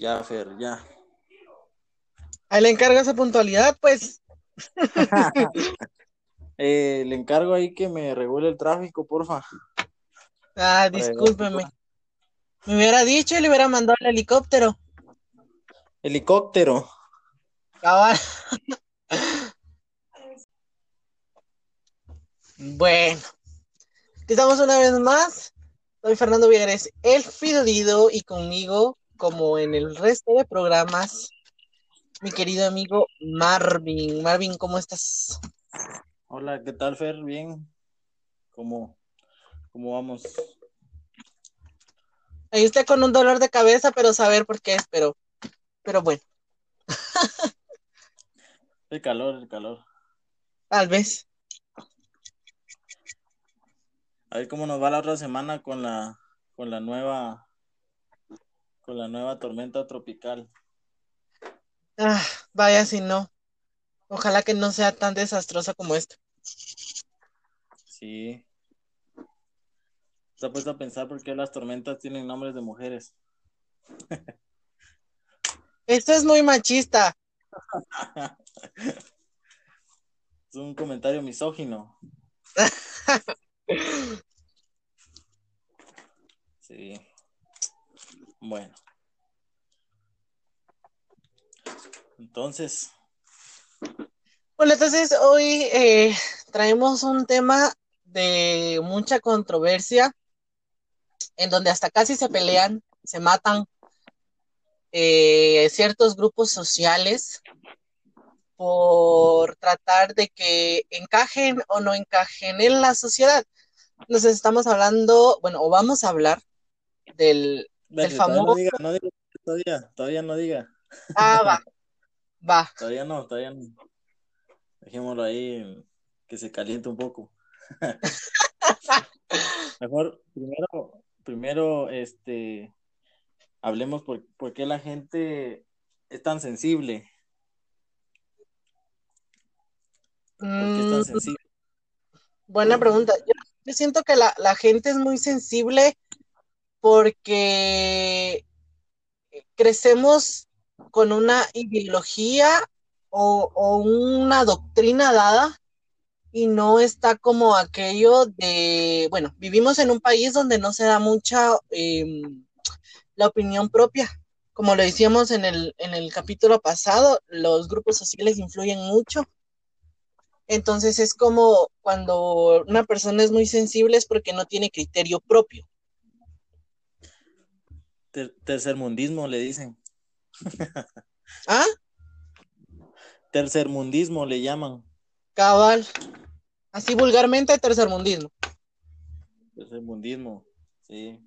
Ya, Fer, ya. Ahí le encargo esa puntualidad, pues. Eh, le encargo ahí que me regule el tráfico, porfa. Ah, discúlpeme. Me hubiera dicho y le hubiera mandado el helicóptero. Helicóptero. Cabal. bueno, estamos una vez más. Soy Fernando Villares, el Fidodido, y conmigo, como en el resto de programas, mi querido amigo Marvin. Marvin, ¿cómo estás? Hola, ¿qué tal, Fer? Bien. ¿Cómo, cómo vamos? Ahí está con un dolor de cabeza, pero saber por qué es, pero, pero bueno. el calor, el calor. Tal vez. A ver cómo nos va la otra semana con la, con la nueva, con la nueva tormenta tropical. Ah, vaya si no. Ojalá que no sea tan desastrosa como esta. Sí. Se ha puesto a pensar por qué las tormentas tienen nombres de mujeres. Esto es muy machista. es un comentario misógino. sí. Bueno. Entonces. Bueno, entonces hoy eh, traemos un tema de mucha controversia en donde hasta casi se pelean, se matan eh, ciertos grupos sociales por tratar de que encajen o no encajen en la sociedad. Entonces estamos hablando, bueno, o vamos a hablar del, famoso... No diga, no diga, todavía, todavía no diga. Ah, va, va. Todavía no, todavía no. Dejémoslo ahí, que se caliente un poco. Mejor, primero, primero, este, hablemos por, por qué la gente es tan sensible. ¿Por qué es tan Mm, sensible? buena pregunta. Yo, yo siento que la, la gente es muy sensible porque crecemos con una ideología o, o una doctrina dada y no está como aquello de, bueno, vivimos en un país donde no se da mucha eh, la opinión propia. Como lo decíamos en el, en el capítulo pasado, los grupos sociales influyen mucho. Entonces es como cuando una persona es muy sensible es porque no tiene criterio propio. Ter- tercermundismo le dicen. ¿Ah? Tercermundismo le llaman. Cabal. Así vulgarmente, tercermundismo. Tercermundismo, sí.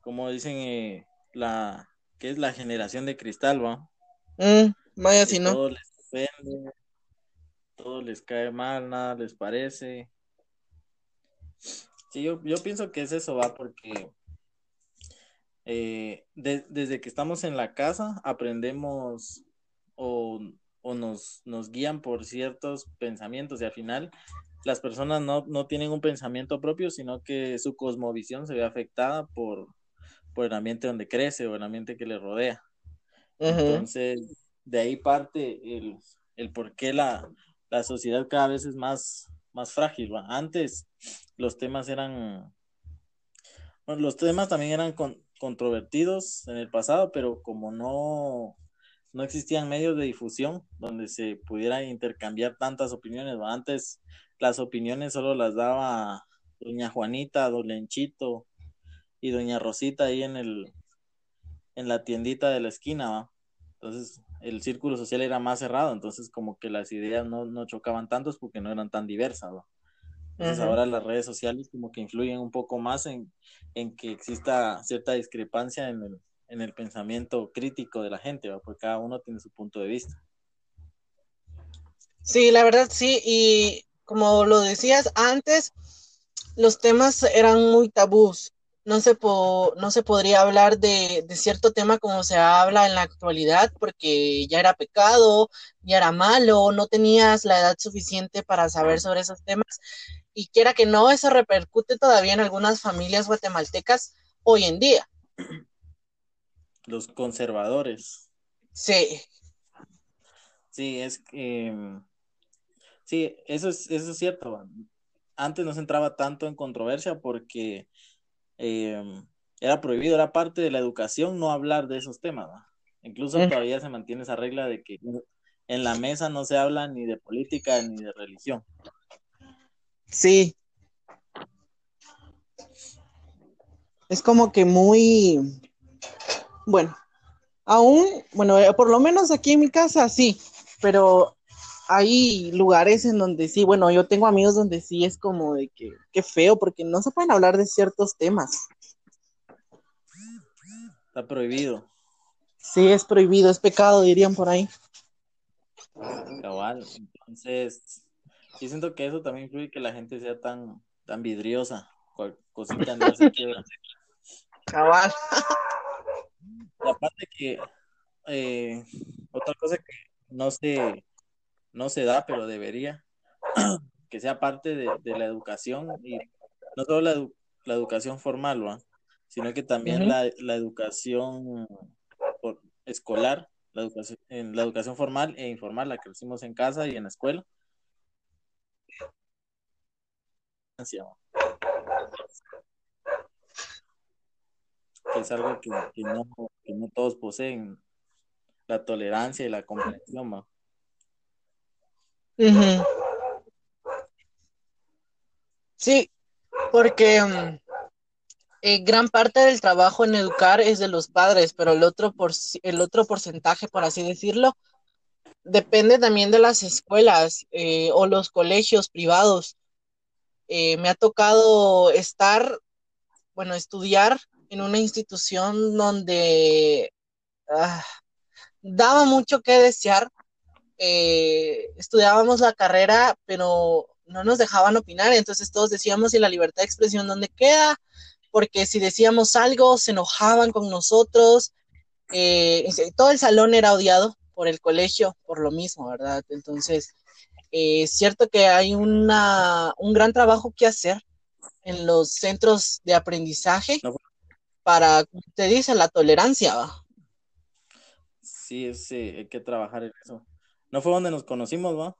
Como dicen, eh, la que es la generación de cristal, ¿va? Mm, vaya si no. todo les ofende, todo les cae mal, nada les parece. Sí, yo, yo pienso que es eso, va, porque eh, de- desde que estamos en la casa aprendemos o, o nos, nos guían por ciertos pensamientos y al final las personas no, no tienen un pensamiento propio, sino que su cosmovisión se ve afectada por, por el ambiente donde crece o el ambiente que le rodea. Entonces, de ahí parte el, el por qué la, la sociedad cada vez es más, más frágil. Antes los temas eran, bueno, los temas también eran con- controvertidos en el pasado, pero como no, no existían medios de difusión donde se pudiera intercambiar tantas opiniones, antes las opiniones solo las daba doña Juanita, don Lenchito y doña Rosita ahí en el, en la tiendita de la esquina, ¿va? Entonces, el círculo social era más cerrado, entonces como que las ideas no, no chocaban tantos porque no eran tan diversas. Entonces ahora las redes sociales como que influyen un poco más en, en que exista cierta discrepancia en el, en el pensamiento crítico de la gente, ¿va? Porque cada uno tiene su punto de vista. Sí, la verdad sí, y como lo decías antes, los temas eran muy tabús. No se, po- no se podría hablar de, de cierto tema como se habla en la actualidad porque ya era pecado, ya era malo, no tenías la edad suficiente para saber sobre esos temas. Y quiera que no, eso repercute todavía en algunas familias guatemaltecas hoy en día. los conservadores. Sí. Sí, es que... sí, eso es, eso es cierto. Antes no se entraba tanto en controversia porque em, era prohibido, era parte de la educación no hablar de esos temas. Incluso todavía se mantiene esa regla de que en la mesa no se habla ni de política ni de religión. Sí. Es como que muy, bueno, aún, bueno, eh, por lo menos aquí en mi casa sí, pero hay lugares en donde sí, bueno, yo tengo amigos donde sí es como de que, qué feo, porque no se pueden hablar de ciertos temas. Está prohibido. Sí, es prohibido, es pecado, dirían por ahí. Cabal, entonces, yo siento que eso también influye que la gente sea tan, tan vidriosa, cosita no se quiebra. Cabal. aparte que eh, otra cosa que no se, no se da, pero debería, que sea parte de, la educación, y no solo la, educación formal, sino que también la, la, educación escolar, la educación, en la educación formal e informal, la que hicimos en casa y en la escuela. Que es algo que, no, que no todos poseen, la tolerancia y la comprensión. Sí, porque mm, eh, gran parte del trabajo en educar es de los padres, pero el otro, por, el otro porcentaje, por así decirlo, depende también de las escuelas eh, o los colegios privados. Eh, me ha tocado estar, bueno, estudiar en una institución donde ah, daba mucho que desear. estudiábamos la carrera, pero no nos dejaban opinar, entonces todos decíamos, ¿y la libertad de expresión dónde queda? porque si decíamos algo se enojaban con nosotros. Eh, todo el salón era odiado por el colegio por lo mismo, ¿verdad? Entonces, eh, es cierto que hay una, un gran trabajo que hacer en los centros de aprendizaje para, como te dice, la tolerancia. Sí, sí, hay que trabajar en eso. No fue donde nos conocimos, ¿va?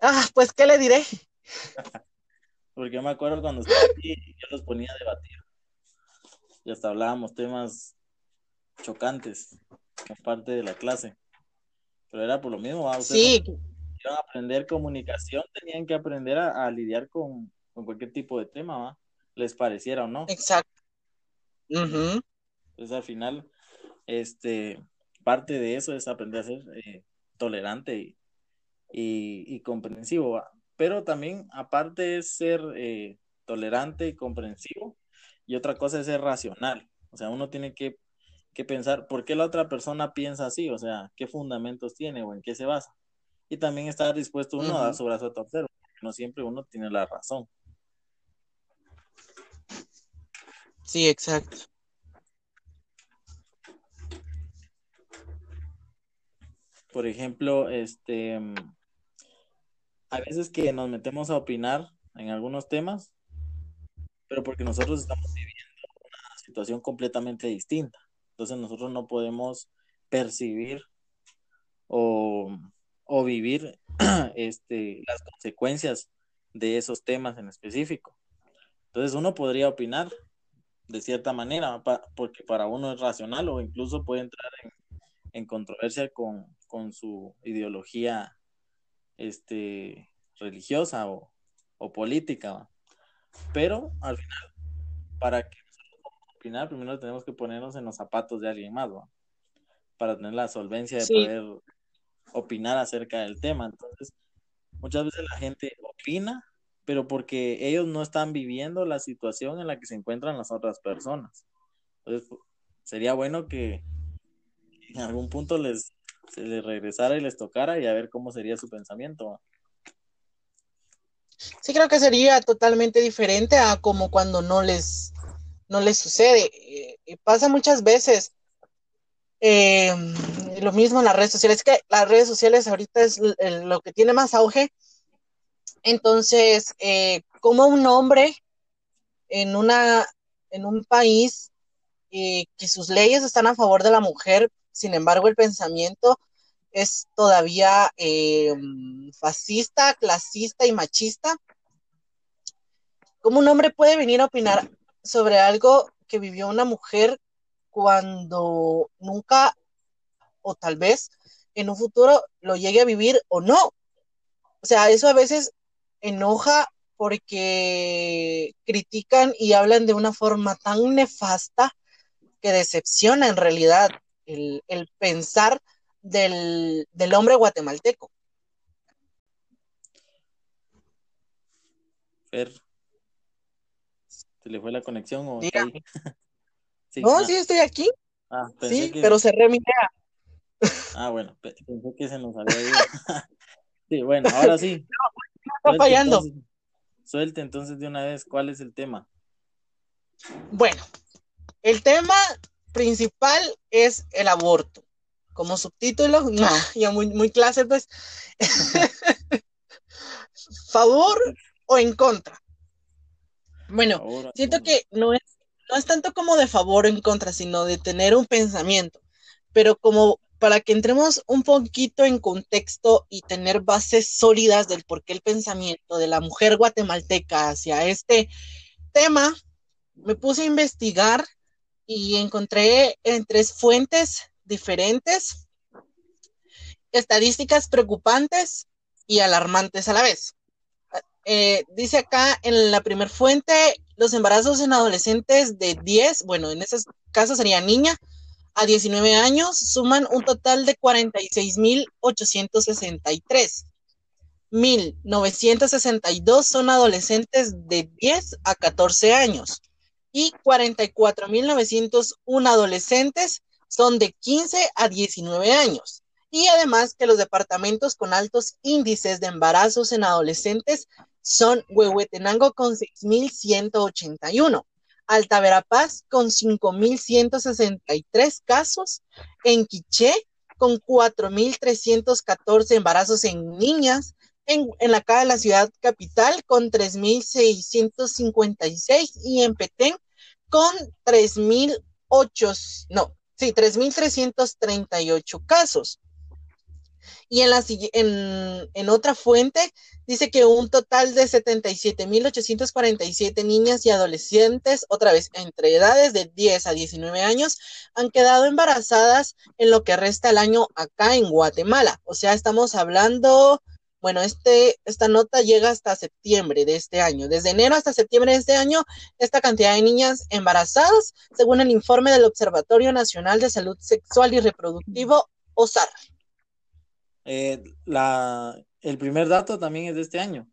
ah, pues, ¿qué le diré? Porque yo me acuerdo cuando estaba aquí, yo los ponía a debatir. Y hasta hablábamos temas chocantes como parte de la clase. Pero era por lo mismo, sí. a aprender comunicación, tenían que aprender a, lidiar con, cualquier tipo de tema, ¿va? Les pareciera o no. Exacto. Entonces al final, este, parte de eso es aprender a ser eh, tolerante y, y, y comprensivo, ¿va? pero también aparte es ser eh, tolerante y comprensivo y otra cosa es ser racional. O sea, uno tiene que, pensar por qué la otra persona piensa así, o sea, qué fundamentos tiene o en qué se basa. Y también estar dispuesto uno a dar su brazo a torcer, porque no siempre uno tiene la razón. Sí, exacto. Por ejemplo, este, a veces que nos metemos a opinar en algunos temas, pero porque nosotros estamos viviendo una situación completamente distinta. Entonces nosotros no podemos percibir o, vivir este, las consecuencias de esos temas en específico. Entonces uno podría opinar de cierta manera, porque para uno es racional o incluso puede entrar en, controversia con, con, su ideología este, religiosa o, política. Pero al final, para que opinar, primero tenemos que ponernos en los zapatos de alguien más, para tener la solvencia de poder opinar acerca del tema. Entonces, muchas veces la gente opina, pero porque ellos no están viviendo la situación en la que se encuentran las otras personas. Entonces, sería bueno que en algún punto les se les regresara y les tocara y a ver cómo sería su pensamiento. Sí, creo que sería totalmente diferente a como cuando no les, no les sucede. Eh, pasa muchas veces eh, lo mismo en las redes sociales. Es que las redes sociales ahorita es lo que tiene más auge. Entonces, eh, como un hombre en, una, en un país eh, que sus leyes están a favor de la mujer, sin embargo el pensamiento es todavía eh, fascista, clasista y machista. ¿Cómo un hombre puede venir a opinar sobre algo que vivió una mujer cuando nunca o tal vez en un futuro lo llegue a vivir o no? O sea, eso a veces enoja porque critican y hablan de una forma tan nefasta que decepciona en realidad el, el pensar del, del hombre guatemalteco. ¿Se le fue la conexión o está ahí? Sí, no, ah, sí, estoy aquí. ah, Sí, que- pero cerré mi idea. Ah, bueno, pe- pensé que se nos había ido. Sí, bueno, ahora sí. Está Suelte, fallando. entonces- Suelte entonces de una vez, ¿cuál es el tema? Bueno, el tema principal es el aborto. Como subtítulo, no, ya muy, muy clase, pues. ¿Favor o en contra? Bueno, Ahora, siento que no es, no es tanto como de favor o en contra, sino de tener un pensamiento. Pero como para que entremos un poquito en contexto y tener bases sólidas del por qué el pensamiento de la mujer guatemalteca hacia este tema, me puse a investigar y encontré en tres fuentes diferentes estadísticas preocupantes y alarmantes a la vez. Eh, dice acá en la primera fuente, los embarazos en adolescentes de 10, bueno, en ese caso sería niña, a 19 años, suman un total de 46.863. 1.962 son adolescentes de 10 a 14 años y 44.901 adolescentes son de 15 a 19 años. Y además que los departamentos con altos índices de embarazos en adolescentes son Huehuetenango con 6.181, Alta Verapaz con 5.163 casos, en Quiché con 4.314 embarazos en niñas, en, en la cara de la ciudad capital con 3.656 y en Petén con 3.008, no, sí, 3.338 casos. Y en, la, en, otra fuente dice que un total de 77.847 niñas y adolescentes, otra vez entre edades de 10 a 19 años, han quedado embarazadas en lo que resta el año acá en Guatemala. O sea, estamos hablando, bueno, este, esta nota llega hasta septiembre de este año. Desde enero hasta septiembre de este año, esta cantidad de niñas embarazadas, según el informe del Observatorio Nacional de Salud Sexual y Reproductivo, OSAR. Eh, la, el primer dato también es de este año.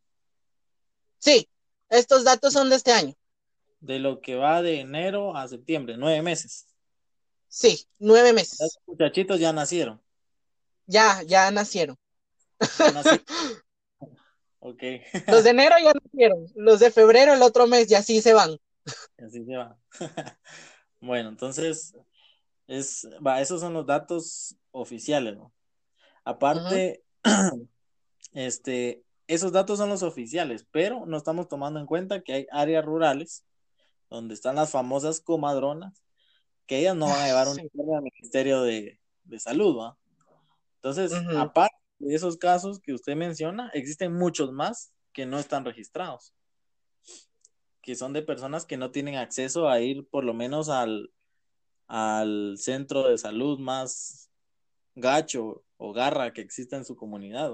Sí, estos datos son de este año. De lo que va de enero a septiembre, nueve meses. Sí, nueve meses. Los muchachitos ya nacieron. Ya, ya nacieron. Ya nacieron. ok. Los de enero ya nacieron. Los de febrero el otro mes ya sí se van. Así se va. bueno, entonces, es, va, esos son los datos oficiales, ¿no? Aparte, uh -huh. este, esos datos son los oficiales, pero no estamos tomando en cuenta que hay áreas rurales donde están las famosas comadronas, que ellas no van a llevar un informe al Ministerio de, de Salud, ¿va? Entonces, aparte de esos casos que usted menciona, existen muchos más que no están registrados, que son de personas que no tienen acceso a ir por lo menos al, al centro de salud más gacho o garra que exista en su comunidad.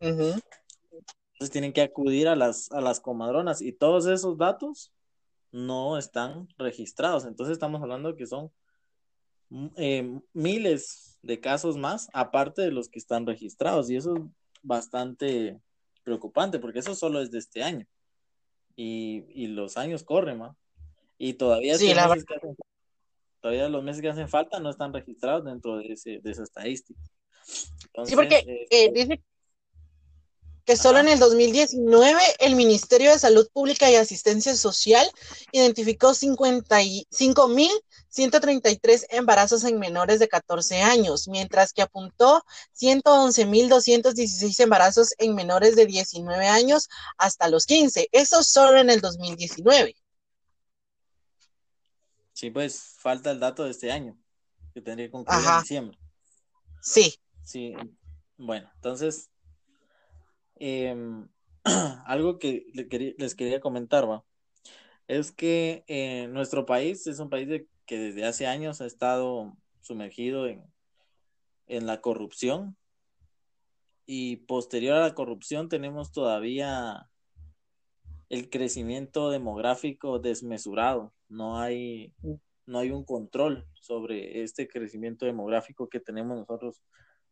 Entonces tienen que acudir a las, a las comadronas y todos esos datos no están registrados. Entonces estamos hablando que son mm, eh, miles de casos más, aparte de los que están registrados. Y eso es bastante preocupante, porque eso solo es de este año. Y, y los años corren, ¿ma? Y todavía, Sí, estos la meses que hacen- todavía los meses que hacen falta no están registrados dentro de, ese, de esa estadística. Sí, porque eh, eh, dice que solo en el 2019 el Ministerio de Salud Pública y Asistencia Social identificó 55.133 embarazos en menores de 14 años, mientras que apuntó 111.216 embarazos en menores de 19 años hasta los 15. Eso solo en el 2019. Sí, pues falta el dato de este año, que tendría que concluir en diciembre. Sí. Sí, bueno, entonces, em, algo que les quería comentar, ¿va? es que eh, nuestro país es un país que desde hace años ha estado sumergido en, en la corrupción y posterior a la corrupción tenemos todavía el crecimiento demográfico desmesurado. No hay, no hay un control sobre este crecimiento demográfico que tenemos nosotros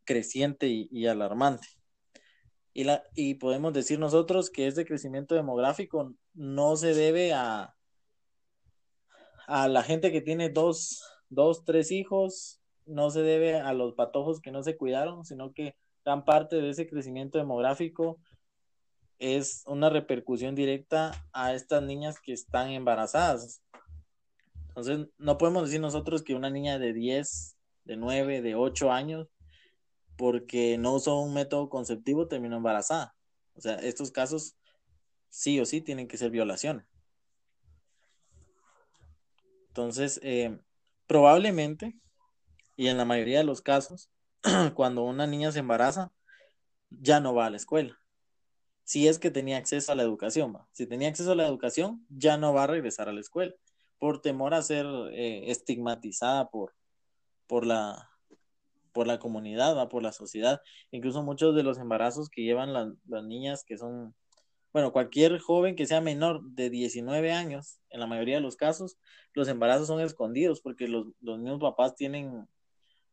creciente y, alarmante. Y, la, y podemos decir nosotros que este crecimiento demográfico no se debe a, a la gente que tiene dos, dos, tres hijos, no se debe a los patojos que no se cuidaron, sino que gran parte de ese crecimiento demográfico es una repercusión directa a estas niñas que están embarazadas. Entonces, no podemos decir nosotros que una niña de 10, de 9, de 8 años, porque no usó un método conceptivo, terminó embarazada. O sea, estos casos sí o sí tienen que ser violaciones. Entonces, eh, probablemente, y en la mayoría de los casos, cuando una niña se embaraza, ya no va a la escuela si es que tenía acceso a la educación. Si tenía acceso a la educación, ya no va a regresar a la escuela por temor a ser eh, estigmatizada por, por, la, por la comunidad, ¿va? por la sociedad. Incluso muchos de los embarazos que llevan las niñas que son, bueno, cualquier joven que sea menor de 19 años, en la mayoría de los casos, los embarazos son escondidos porque los, los mismos papás tienen,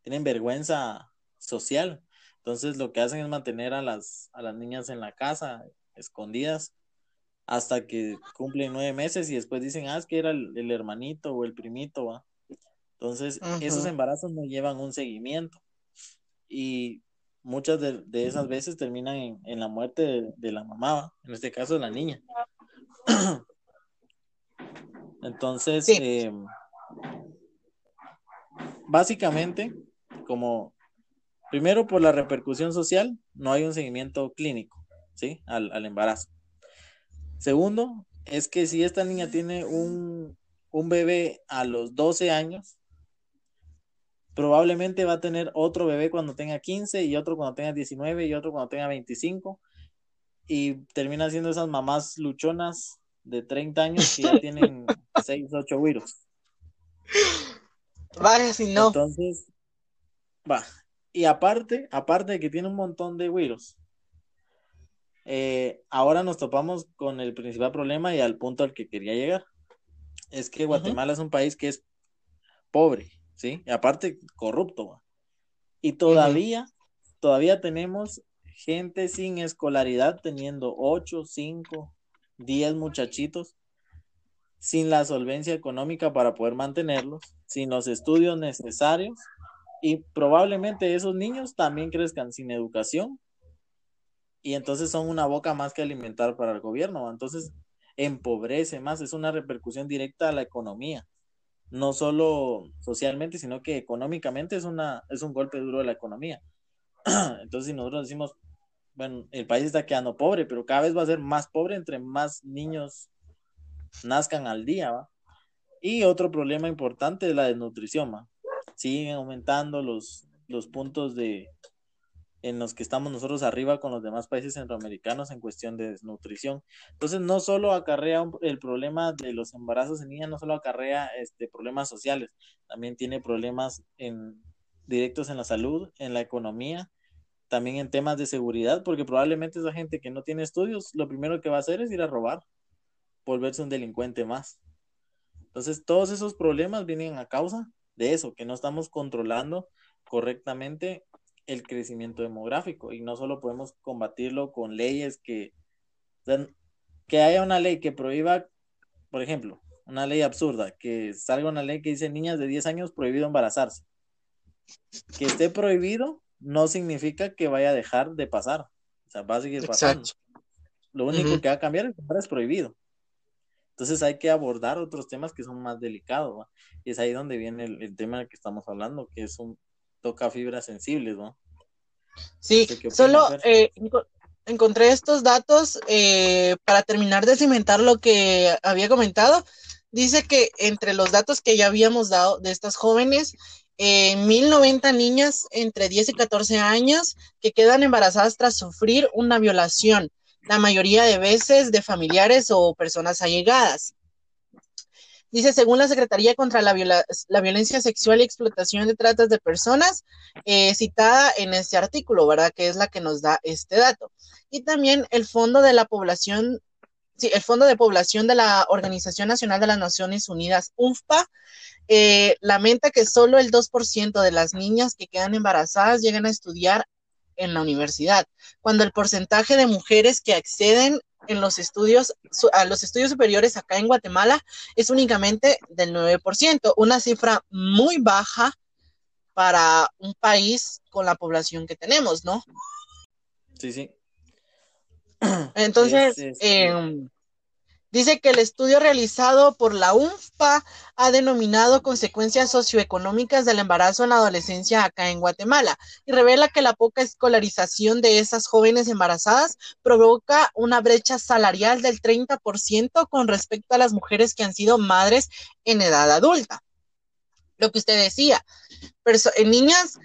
tienen vergüenza social entonces lo que hacen es mantener a las, a las niñas en la casa, escondidas, hasta que cumplen nueve meses y después dicen, ah, es que era el, hermanito o el primito, ¿va? Entonces, esos embarazos no llevan un seguimiento y muchas de, esas veces terminan en, la muerte de, la mamá, en este caso de la niña. Entonces, em, básicamente, como Primero, por la repercusión social, no hay un seguimiento clínico, ¿sí? Al, embarazo. Segundo, es que si esta niña tiene un, bebé a los 12 años, probablemente va a tener otro bebé cuando tenga 15 y otro cuando tenga 19 y otro cuando tenga 25 y termina siendo esas mamás luchonas de 30 años que ya tienen 6, 8 virus. Vaya, si no. Entonces, va, y aparte, aparte de que tiene un montón de virus, eh, ahora nos topamos con el principal problema y al punto al que quería llegar. Es que Guatemala es un país que es pobre, ¿sí? Y aparte corrupto. Y todavía, todavía tenemos gente sin escolaridad teniendo 8, 5, 10 muchachitos sin la solvencia económica para poder mantenerlos, sin los estudios necesarios y probablemente esos niños también crezcan sin educación y entonces son una boca más que alimentar para el gobierno. Entonces empobrece más, es una repercusión directa a la economía, no solo socialmente, sino que económicamente es, una, es un golpe duro de la economía. Entonces si nosotros decimos, bueno, el país está quedando pobre, pero cada vez va a ser más pobre entre más niños nazcan al día, ¿va? Y otro problema importante es la desnutrición, ¿va? siguen aumentando los, los puntos de en los que estamos nosotros arriba con los demás países centroamericanos en cuestión de desnutrición. Entonces, no solo acarrea el problema de los embarazos en niñas, no solo acarrea este, problemas sociales, también tiene problemas en, directos en la salud, en la economía, también en temas de seguridad, porque probablemente esa gente que no tiene estudios, lo primero que va a hacer es ir a robar, volverse un delincuente más. Entonces, todos esos problemas vienen a causa de eso, que no estamos controlando correctamente el crecimiento demográfico y no solo podemos combatirlo con leyes que, que haya una ley que prohíba, por ejemplo, una ley absurda, que salga una ley que dice niñas de 10 años prohibido embarazarse. Que esté prohibido no significa que vaya a dejar de pasar. O sea, va a seguir pasando. Lo único que va a cambiar es que ahora es prohibido. Entonces hay que abordar otros temas que son más delicados, Y es ahí donde viene el, tema del que estamos hablando, que es un toca fibras sensibles, ¿no? Sí, solo eh, encontré estos datos eh, para terminar de cimentar lo que había comentado. dice que entre los datos que ya habíamos dado de estas jóvenes, eh, 1090 niñas entre 10 y 14 años que quedan embarazadas tras sufrir una violación, la mayoría de veces de familiares o personas allegadas. Dice, según la Secretaría contra la, Violencia Sexual y Explotación de Tratas de Personas, eh, citada en este artículo, ¿verdad? Que es la que nos da este dato. Y también el Fondo de la Población, sí, el Fondo de Población de la Organización Nacional de las Naciones Unidas, UNFPA, eh, lamenta que solo el 2% de las niñas que quedan embarazadas llegan a estudiar en la universidad, cuando el porcentaje de mujeres que acceden en los estudios, a los estudios superiores acá en Guatemala es únicamente del 9%, una cifra muy baja para un país con la población que tenemos, ¿no? Sí, sí. Entonces, em, Dice que el estudio realizado por la UNFPA ha denominado consecuencias socioeconómicas del embarazo en la adolescencia acá en Guatemala y revela que la poca escolarización de esas jóvenes embarazadas provoca una brecha salarial del 30% con respecto a las mujeres que han sido madres en edad adulta. Lo que usted decía, en niñas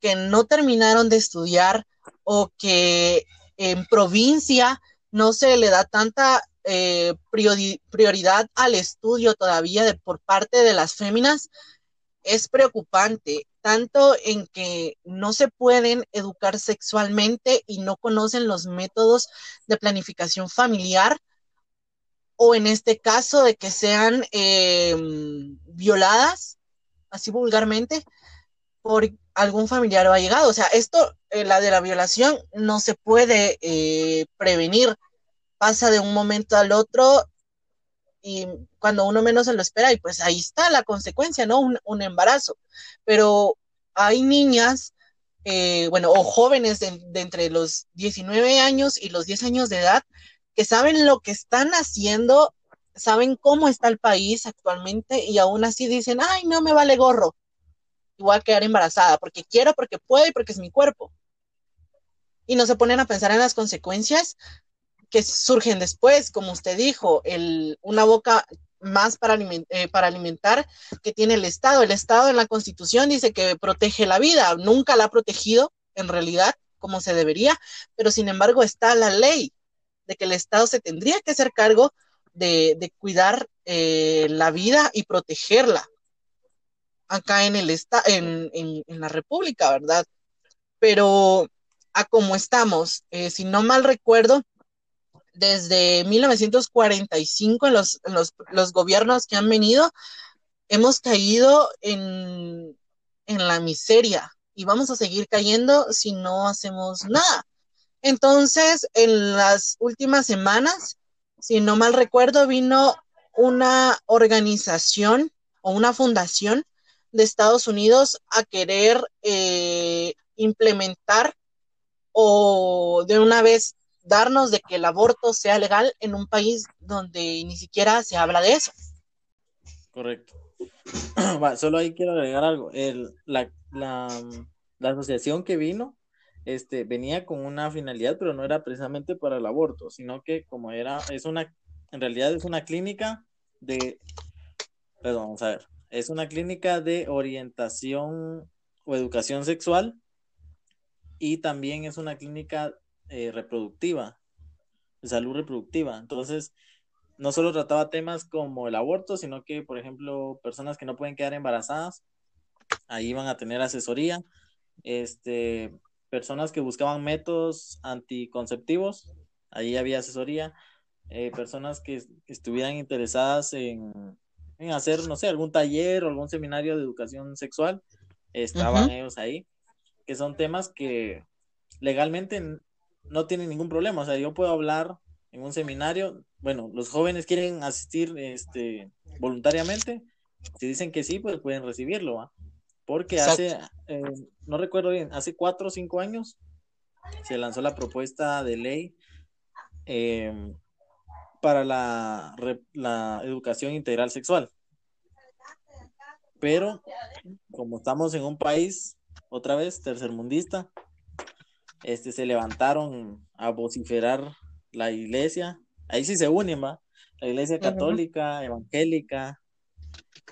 que no terminaron de estudiar o que en provincia no se le da tanta eh, prioridad al estudio todavía de, por parte de las féminas es preocupante, tanto en que no se pueden educar sexualmente y no conocen los métodos de planificación familiar, o en este caso de que sean em, violadas, así vulgarmente, por algún familiar o allegado. O sea, esto, eh, la de la violación, no se puede eh, prevenir pasa de un momento al otro y cuando uno menos se lo espera, y pues ahí está la consecuencia, ¿no? Un, embarazo. Pero hay niñas, eh, bueno, o jóvenes de, entre los 19 años y los 10 años de edad que saben lo que están haciendo, saben cómo está el país actualmente y aún así dicen, ay, no me vale gorro, igual quedar embarazada, porque quiero, porque puedo y porque es mi cuerpo. Y no se ponen a pensar en las consecuencias que surgen después, como usted dijo, el, una boca más para, eh, para alimentar que tiene el Estado. El Estado en la Constitución dice que protege la vida, nunca la ha protegido en realidad como se debería, pero sin embargo está la ley de que el Estado se tendría que hacer cargo de, cuidar eh, la vida y protegerla acá en el en, en, la República, ¿verdad? Pero a como estamos, eh, si no mal recuerdo, desde 1945 en los, los, gobiernos que han venido, hemos caído en, la miseria y vamos a seguir cayendo si no hacemos nada. Entonces, en las últimas semanas, si no mal recuerdo, vino una organización o una fundación de Estados Unidos a querer eh, implementar o de una vez darnos de que el aborto sea legal en un país donde ni siquiera se habla de eso. Correcto. solo ahí quiero agregar algo. El, la, la, la, asociación que vino este, venía con una finalidad, pero no era precisamente para el aborto, sino que como era, es una, en realidad es una clínica de, perdón, vamos a ver, es una clínica de orientación o educación sexual y también es una clínica eh, reproductiva, de salud reproductiva. Entonces, no solo trataba temas como el aborto, sino que, por ejemplo, personas que no pueden quedar embarazadas, ahí iban a tener asesoría. Este, personas que buscaban métodos anticonceptivos, ahí había asesoría. Eh, personas que estuvieran interesadas en, en, hacer, no sé, algún taller o algún seminario de educación sexual, estaban ellos ahí, que son temas que legalmente no tiene ningún problema. O sea, yo puedo hablar en un seminario. Bueno, los jóvenes quieren asistir este, voluntariamente. Si dicen que sí, pues pueden recibirlo. Porque hace, eh, no recuerdo bien, hace cuatro o cinco años se lanzó la propuesta de ley em, para la, la educación integral sexual. Pero como estamos en un país, otra vez, tercermundista, este, se levantaron a vociferar la iglesia. Ahí sí se unen, ¿va? la iglesia católica, evangélica,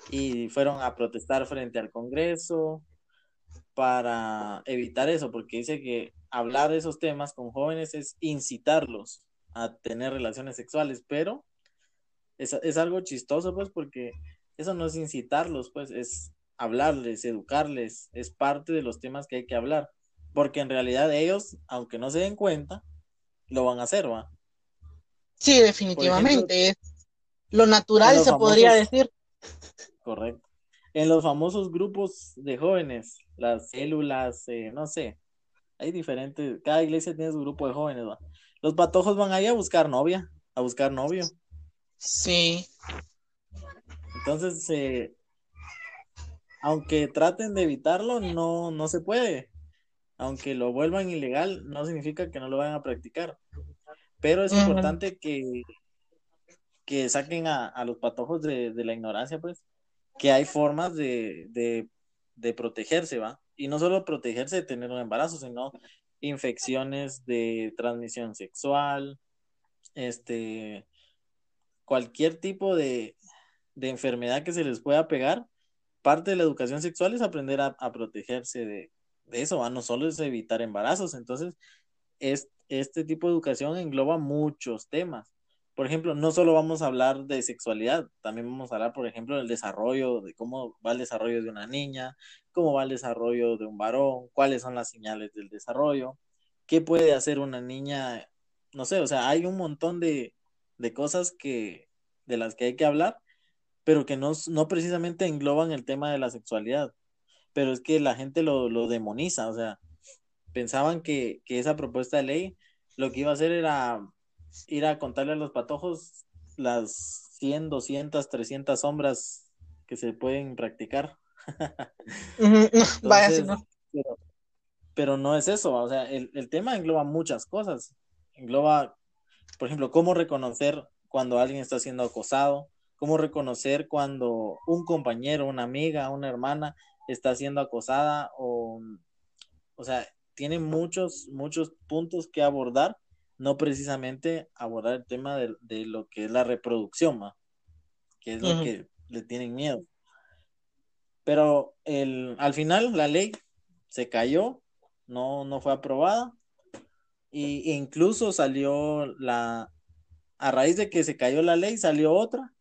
y fueron a protestar frente al Congreso para evitar eso, porque dice que hablar de esos temas con jóvenes es incitarlos a tener relaciones sexuales, pero es, es algo chistoso, pues, porque eso no es incitarlos, pues, es hablarles, educarles, es parte de los temas que hay que hablar, porque en realidad ellos, aunque no se den cuenta, lo van a hacer, ¿va? Sí, definitivamente. lo natural se podría decir. Correcto. En los famosos grupos de jóvenes, las células, eh, no sé, hay diferentes, cada iglesia tiene su grupo de jóvenes, ¿va? Los patojos van ahí a buscar novia, a buscar novio. Sí. Entonces, eh, aunque traten de evitarlo, no, no se puede. Aunque lo vuelvan ilegal, no significa que no lo vayan a practicar. Pero es importante que, que saquen a, los patojos de, la ignorancia, pues, que hay formas de, de protegerse, ¿va? Y no solo protegerse de tener un embarazo, sino infecciones de transmisión sexual, este, cualquier tipo de, de enfermedad que se les pueda pegar, parte de la educación sexual es aprender a, protegerse de, eso, no solo es evitar embarazos. Entonces, es, este tipo de educación engloba muchos temas. Por ejemplo, no solo vamos a hablar de sexualidad, también vamos a hablar, por ejemplo, del desarrollo, de cómo va el desarrollo de una niña, cómo va el desarrollo de un varón, cuáles son las señales del desarrollo, qué puede hacer una niña, no sé, o sea, hay un montón de, de cosas que, de las que hay que hablar pero que no, no precisamente engloban el tema de la sexualidad. Pero es que la gente lo, lo demoniza, o sea, pensaban que, que, esa propuesta de ley lo que iba a hacer era ir a contarle a los patojos las 100, 200, 300 sombras que se pueden practicar. pero, pero, no es eso, o sea, el, el tema engloba muchas cosas. Engloba, por ejemplo, cómo reconocer cuando alguien está siendo acosado, cómo reconocer cuando un compañero, una amiga, una hermana está siendo acosada o, o sea, tiene muchos, muchos puntos que abordar, no precisamente abordar el tema de, lo que es la reproducción, que es lo que le tienen miedo. Pero el, al final la ley se cayó, no, no fue aprobada, y, e incluso salió la, a raíz de que se cayó la ley, salió otra,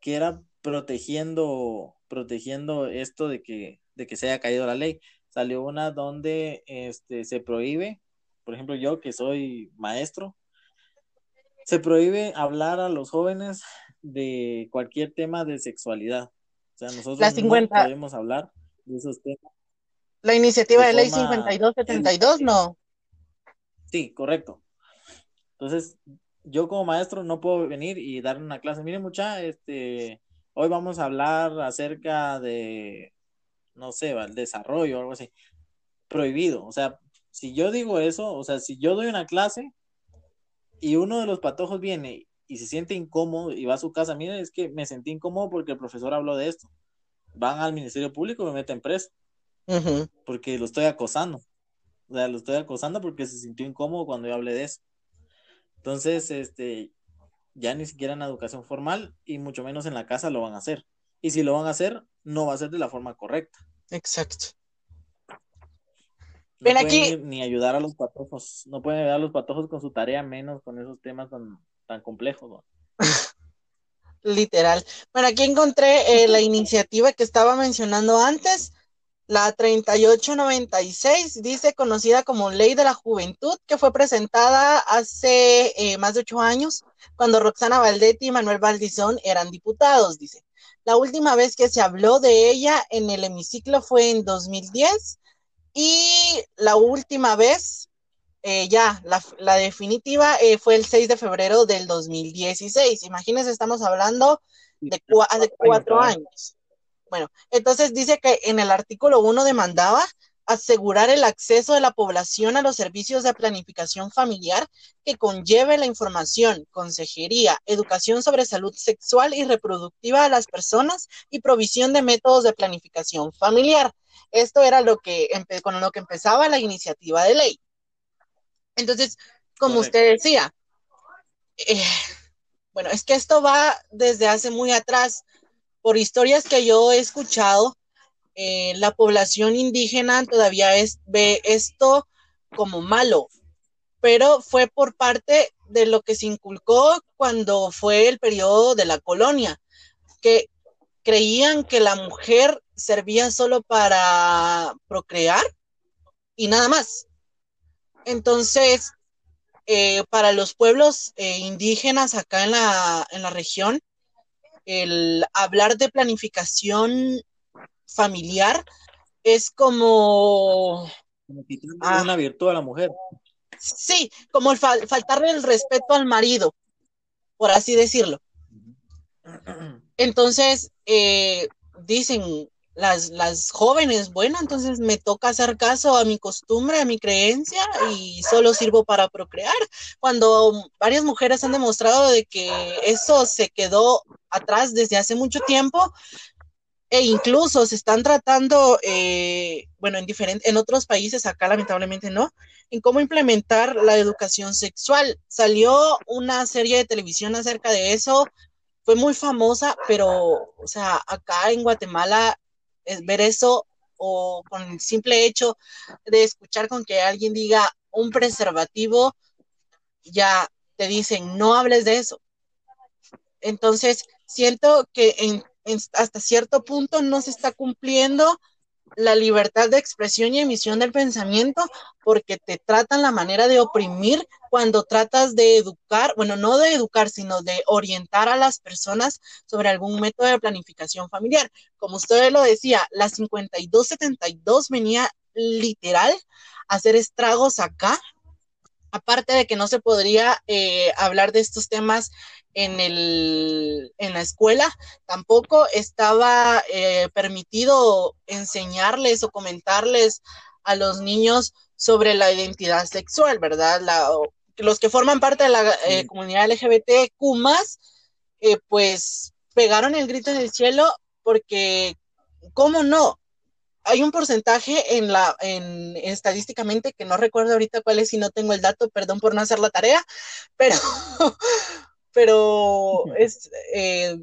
que era protegiendo, protegiendo esto de que, de que se haya caído la ley. Salió una donde este, se prohíbe, por ejemplo, yo que soy maestro, se prohíbe hablar a los jóvenes de cualquier tema de sexualidad. O sea, nosotros no podemos hablar de esos temas. La iniciativa de, ley 5272, no. Sí, correcto. Entonces, yo como maestro no puedo venir y dar una clase. Miren, mucha, este, hoy vamos a hablar acerca de, no sé, el desarrollo o algo así. Prohibido. O sea, si yo digo eso, o sea, si yo doy una clase y uno de los patojos viene y se siente incómodo y va a su casa, miren, es que me sentí incómodo porque el profesor habló de esto. Van al Ministerio Público y me meten preso. Porque lo estoy acosando. O sea, lo estoy acosando porque se sintió incómodo cuando yo hablé de eso. Entonces, este, ya ni siquiera en la educación formal y mucho menos en la casa lo van a hacer. Y si lo van a hacer, no va a ser de la forma correcta. Exacto. No Ven aquí. Ni, ayudar a los patojos. No pueden ayudar a los patojos con su tarea, menos con esos temas tan, tan complejos. Literal. Bueno, aquí encontré eh, la iniciativa que estaba mencionando antes la 3896 dice conocida como Ley de la Juventud, que fue presentada hace eh, más de ocho años, cuando Roxana Valdetti y Manuel Valdizón eran diputados, dice. La última vez que se habló de ella en el hemiciclo fue en 2010 y la última vez, eh, ya, la, definitiva eh, fue el 6 de febrero del 2016. Imagínense, estamos hablando de, de cuatro años. Bueno, entonces dice que en el artículo 1 demandaba asegurar el acceso de la población a los servicios de planificación familiar que conlleve la información, consejería, educación sobre salud sexual y reproductiva a las personas y provisión de métodos de planificación familiar. Esto era lo que con lo que empezaba la iniciativa de ley. Entonces, como usted decía, eh, bueno, es que esto va desde hace muy atrás. Por historias que yo he escuchado, eh, la población indígena todavía es, ve esto como malo, pero fue por parte de lo que se inculcó cuando fue el periodo de la colonia, que creían que la mujer servía solo para procrear y nada más. Entonces, eh, para los pueblos eh, indígenas acá en la, en la región, el hablar de planificación familiar es como... Ah. una virtud a la mujer. Sí, como el faltarle el respeto al marido, por así decirlo. Entonces, eh, dicen, las, las jóvenes, bueno, entonces me toca hacer caso a mi costumbre, a mi creencia y solo sirvo para procrear. Cuando varias mujeres han demostrado de que eso se quedó atrás desde hace mucho tiempo e incluso se están tratando, eh, bueno, en, diferentes, en otros países, acá lamentablemente no, en cómo implementar la educación sexual. Salió una serie de televisión acerca de eso, fue muy famosa, pero, o sea, acá en Guatemala ver eso o con el simple hecho de escuchar con que alguien diga un preservativo, ya te dicen, no hables de eso. Entonces, siento que en, hasta cierto punto no se está cumpliendo la libertad de expresión y emisión del pensamiento porque te tratan la manera de oprimir cuando tratas de educar, bueno, no de educar, sino de orientar a las personas sobre algún método de planificación familiar. Como usted lo decía, la 5272 venía literal a hacer estragos acá. Aparte de que no se podría eh, hablar de estos temas en, el, en la escuela, tampoco estaba eh, permitido enseñarles o comentarles a los niños sobre la identidad sexual, ¿verdad? los que forman parte de la eh, comunidad LGBTQ eh, pues pegaron el grito en el cielo porque, ¿cómo no? Hay un porcentaje en la, en, estadísticamente que no recuerdo ahorita cuál es, si no tengo el dato, perdón por no hacer la tarea, pero pero es, eh,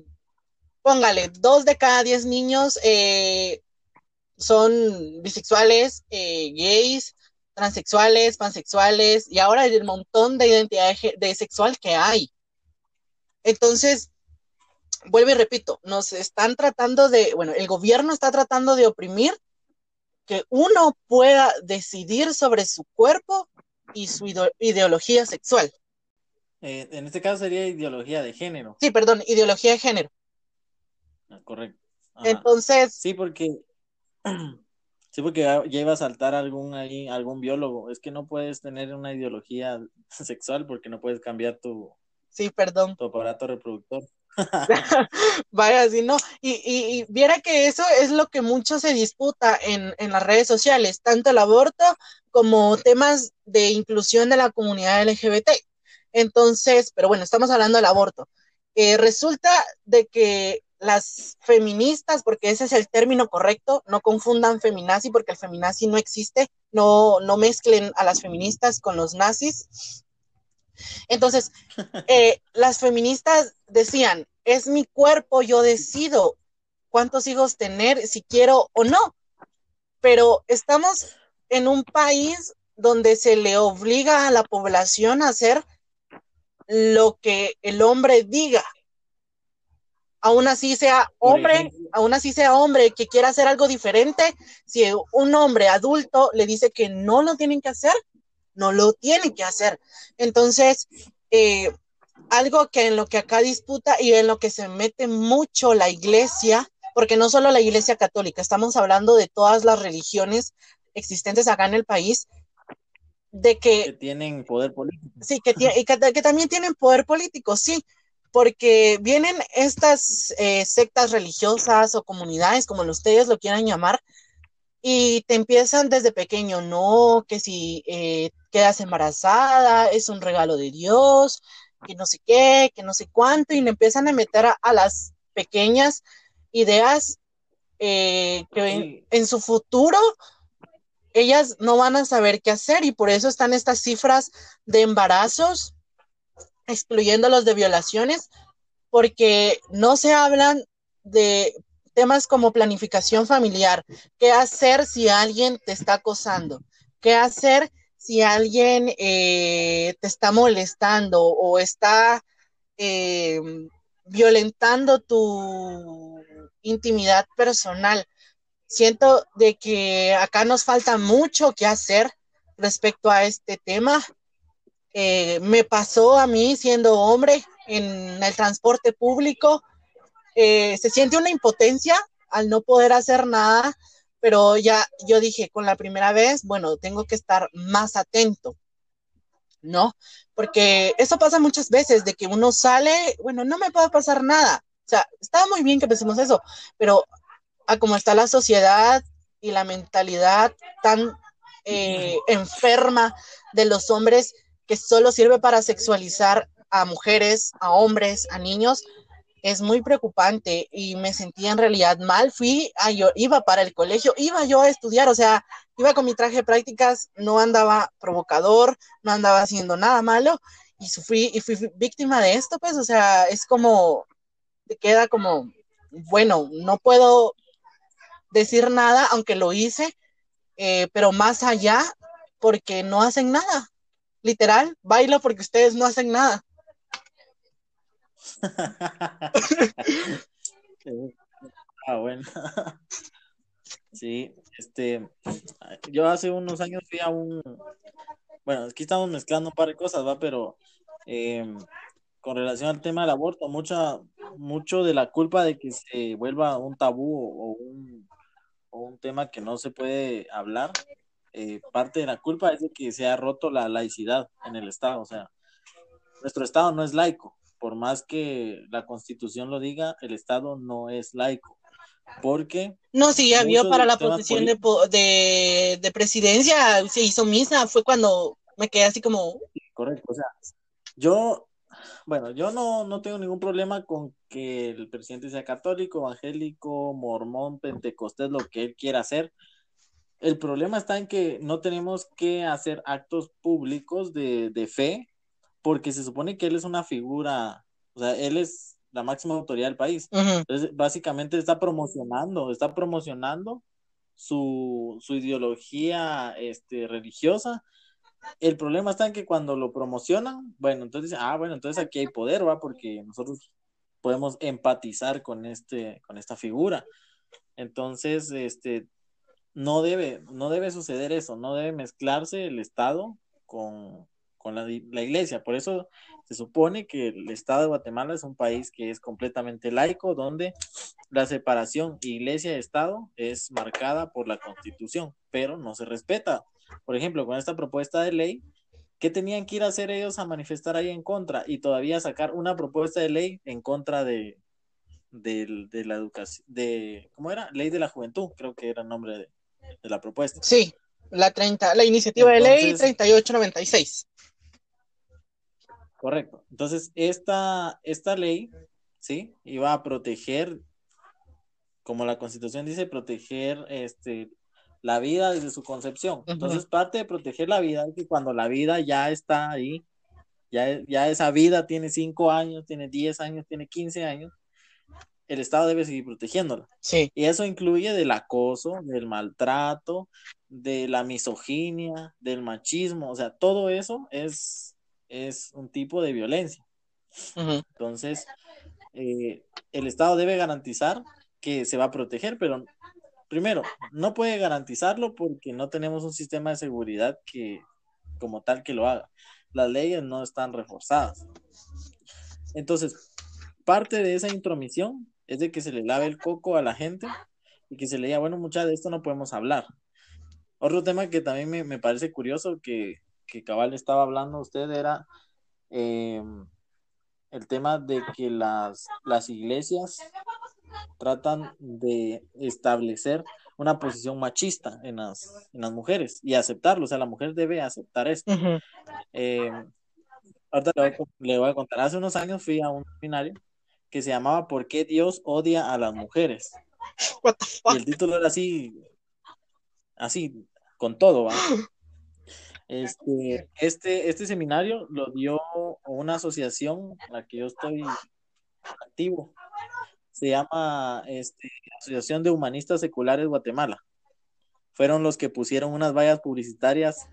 póngale, dos de cada diez niños eh, son bisexuales, eh, gays, transexuales, pansexuales, y ahora hay el montón de identidad de sexual que hay. Entonces, vuelvo y repito, nos están tratando de, bueno, el gobierno está tratando de oprimir que uno pueda decidir sobre su cuerpo y su ideología sexual. Eh, en este caso sería ideología de género. Sí, perdón, ideología de género. Ah, correcto. Entonces. Sí, porque. Sí, porque ya iba a saltar algún algún biólogo. Es que no puedes tener una ideología sexual porque no puedes cambiar tu. Sí, perdón. Tu aparato reproductor. Vaya, si no. Y, y, viera que eso es lo que mucho se disputa en, en, las redes sociales, tanto el aborto como temas de inclusión de la comunidad LGBT. Entonces, pero bueno, estamos hablando del aborto. Resulta de que las feministas, porque ese es el término correcto, no confundan feminazi porque el feminazi no existe, no, no mezclen a las feministas con los nazis. Entonces, eh, las feministas decían, es mi cuerpo, yo decido cuántos hijos tener, si quiero o no, pero estamos en un país donde se le obliga a la población a hacer lo que el hombre diga. Aún así sea hombre, aún así sea hombre que quiera hacer algo diferente, si un hombre adulto le dice que no lo tienen que hacer, no lo tienen que hacer. Entonces, eh, algo que en lo que acá disputa y en lo que se mete mucho la iglesia, porque no solo la iglesia católica, estamos hablando de todas las religiones existentes acá en el país, de que, tienen poder político. Sí, que, y que, también tienen poder político, sí, porque vienen estas eh, sectas religiosas o comunidades, como ustedes lo quieran llamar, y te empiezan desde pequeño, no, que si eh, quedas embarazada, es un regalo de Dios, que no sé qué, que no sé cuánto, y le empiezan a meter a, las pequeñas ideas eh, que en, su futuro ellas no van a saber qué hacer y por eso están estas cifras de embarazos, excluyendo los de violaciones, porque no se hablan de temas como planificación familiar, qué hacer si alguien te está acosando, qué hacer si alguien eh, te está molestando o está eh, violentando tu intimidad personal. Siento de que acá nos falta mucho que hacer respecto a este tema. Eh, me pasó a mí siendo hombre en el transporte público. Se siente una impotencia al no poder hacer nada pero ya yo dije con la primera vez, bueno, tengo que estar más atento, ¿no? Porque eso pasa muchas veces, de que uno sale, bueno, no me puede pasar nada. O sea, está muy bien que pensemos eso, pero a cómo está la sociedad y la mentalidad tan eh, enferma de los hombres que solo sirve para sexualizar a mujeres, a hombres, a niños, es muy preocupante y me sentía en realidad mal. Fui, a, yo iba para el colegio, iba yo a estudiar, o sea, iba con mi traje de prácticas, no andaba provocador, no andaba haciendo nada malo y sufrí y fui víctima de esto, pues, o sea, es como, te queda como, bueno, no puedo decir nada, aunque lo hice, eh, pero más allá, porque no hacen nada. Literal, bailo porque ustedes no hacen nada. ah, bueno. Sí, este, yo hace unos años fui a un, bueno, aquí estamos mezclando un par de cosas, va, pero em, con relación al tema del aborto, mucha, mucho de la culpa de que se vuelva un tabú o un, o un tema que no se puede hablar, eh, parte de la culpa es de que se ha roto la laicidad en el Estado, o sea, nuestro Estado no es laico, por más que la constitución lo diga, el Estado no es laico. Porque... No, sí, ya vio para la posición de, de, presidencia, se hizo misa, fue cuando me quedé así como... Correcto, o sea, yo, bueno, yo no, no tengo ningún problema con que el presidente sea católico, evangélico, mormón, pentecostés, lo que él quiera hacer. El problema está en que no tenemos que hacer actos públicos de, de fe porque se supone que él es una figura, o sea, él es la máxima autoridad del país. Entonces, básicamente está promocionando, está promocionando su, su ideología este, religiosa. El problema está en que cuando lo promocionan, bueno, entonces, ah, bueno, entonces aquí hay poder, ¿va? Porque nosotros podemos empatizar con, este, con esta figura. Entonces, este, no debe, no debe suceder eso, no debe mezclarse el Estado con, con la, iglesia. Por eso se supone que el Estado de Guatemala es un país que es completamente laico, donde la separación iglesia-estado es marcada por la constitución, pero no se respeta. Por ejemplo, con esta propuesta de ley, ¿qué tenían que ir a hacer ellos a manifestar ahí en contra? Y todavía sacar una propuesta de ley en contra de, de, la educación, de, ¿cómo era? Ley de la juventud, creo que era el nombre de, la propuesta. Sí, la 30, la iniciativa de ley 3896. Correcto. Entonces, esta, esta ley, ¿sí? Iba a proteger, como la constitución dice, proteger este, la vida desde su concepción. Entonces, parte de proteger la vida es que cuando la vida ya está ahí, ya, ya esa vida tiene cinco años, tiene 10 años, tiene 15 años, el Estado debe seguir protegiéndola. Sí. Y eso incluye del acoso, del maltrato, de la misoginia, del machismo, o sea, todo eso es es un tipo de violencia. Entonces, eh, el Estado debe garantizar que se va a proteger, pero primero, no puede garantizarlo porque no tenemos un sistema de seguridad que como tal que lo haga. Las leyes no están reforzadas. Entonces, parte de esa intromisión es de que se le lave el coco a la gente y que se le diga, bueno, mucha de esto no podemos hablar. Otro tema que también me, me parece curioso que que cabal estaba hablando usted era em, el tema de que las, las iglesias tratan de establecer una posición machista en las, en las mujeres y aceptarlo, o sea, la mujer debe aceptar esto. Em, ahorita le voy, a, contar, hace unos años fui a un seminario que se llamaba ¿Por qué Dios odia a las mujeres? Y el título era así, así, con todo, ¿va? Este, este, este seminario lo dio una asociación a la que yo estoy activo. Se llama este, Asociación de Humanistas Seculares Guatemala. Fueron los que pusieron unas vallas publicitarias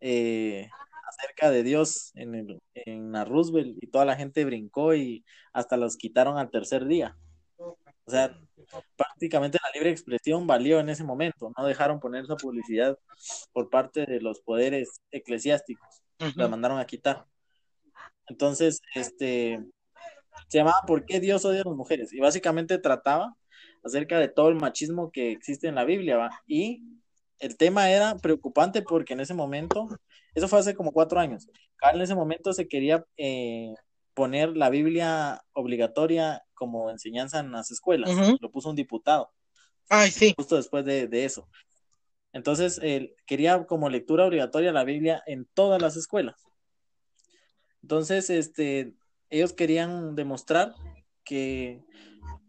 eh, acerca de Dios en, el, en la Roosevelt y toda la gente brincó y hasta los quitaron al tercer día. O sea, prácticamente la libre expresión valió en ese momento, no dejaron poner esa publicidad por parte de los poderes eclesiásticos, la mandaron a quitar. Entonces, este, se llamaba ¿Por qué Dios odia a las mujeres? Y básicamente trataba acerca de todo el machismo que existe en la Biblia, ¿va? Y el tema era preocupante porque en ese momento, eso fue hace como cuatro años, en ese momento se quería eh, poner la Biblia obligatoria como enseñanza en las escuelas, lo puso un diputado. Ay, sí. Justo después de, eso. Entonces, él quería como lectura obligatoria la Biblia en todas las escuelas. Entonces, este, ellos querían demostrar que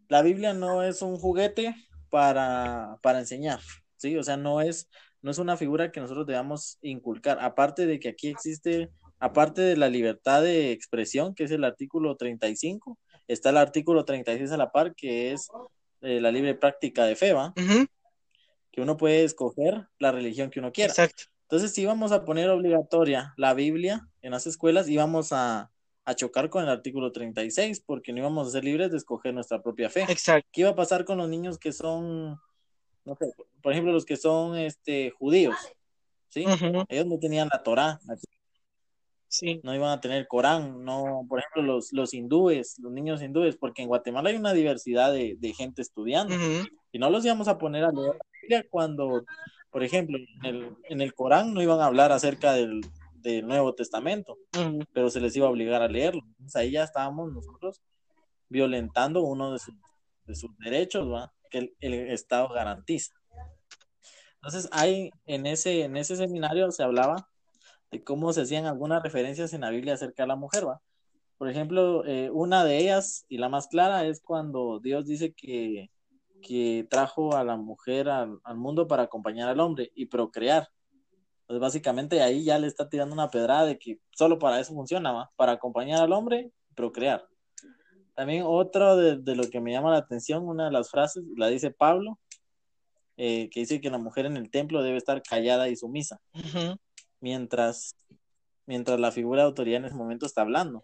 la Biblia no es un juguete para, para enseñar, ¿sí? O sea, no es, no es una figura que nosotros debamos inculcar. Aparte de que aquí existe, aparte de la libertad de expresión, que es el artículo 35, está el artículo 36 a la par, que es eh, la libre práctica de fe, ¿va? Que uno puede escoger la religión que uno quiera. Exacto. Entonces, si vamos a poner obligatoria la Biblia en las escuelas, íbamos a, a chocar con el artículo 36, porque no íbamos a ser libres de escoger nuestra propia fe. Exacto. ¿Qué iba a pasar con los niños que son no sé, por ejemplo, los que son este, judíos, ¿sí? Ellos no tenían la Torah, sí. no iban a tener Corán, no, por ejemplo, los, los hindúes, los niños hindúes, porque en Guatemala hay una diversidad de, gente estudiando, y no los íbamos a poner a leer la Biblia cuando, por ejemplo, en el, en el Corán no iban a hablar acerca del, del Nuevo Testamento, pero se les iba a obligar a leerlo. Entonces ahí ya estábamos nosotros violentando uno de sus, de sus derechos, ¿va? que el, Estado garantiza. Entonces, hay en ese, en ese seminario se hablaba de cómo se hacían algunas referencias en la Biblia acerca de la mujer, ¿va? Por ejemplo, eh, una de ellas y la más clara es cuando Dios dice que, que trajo a la mujer al, mundo para acompañar al hombre y procrear. Entonces, básicamente ahí ya le está tirando una pedrada de que solo para eso funciona, ¿va? Para acompañar al hombre y procrear. También otro de, lo que me llama la atención, una de las frases, la dice Pablo, eh, que dice que la mujer en el templo debe estar callada y sumisa, mientras, mientras la figura de autoridad en ese momento está hablando.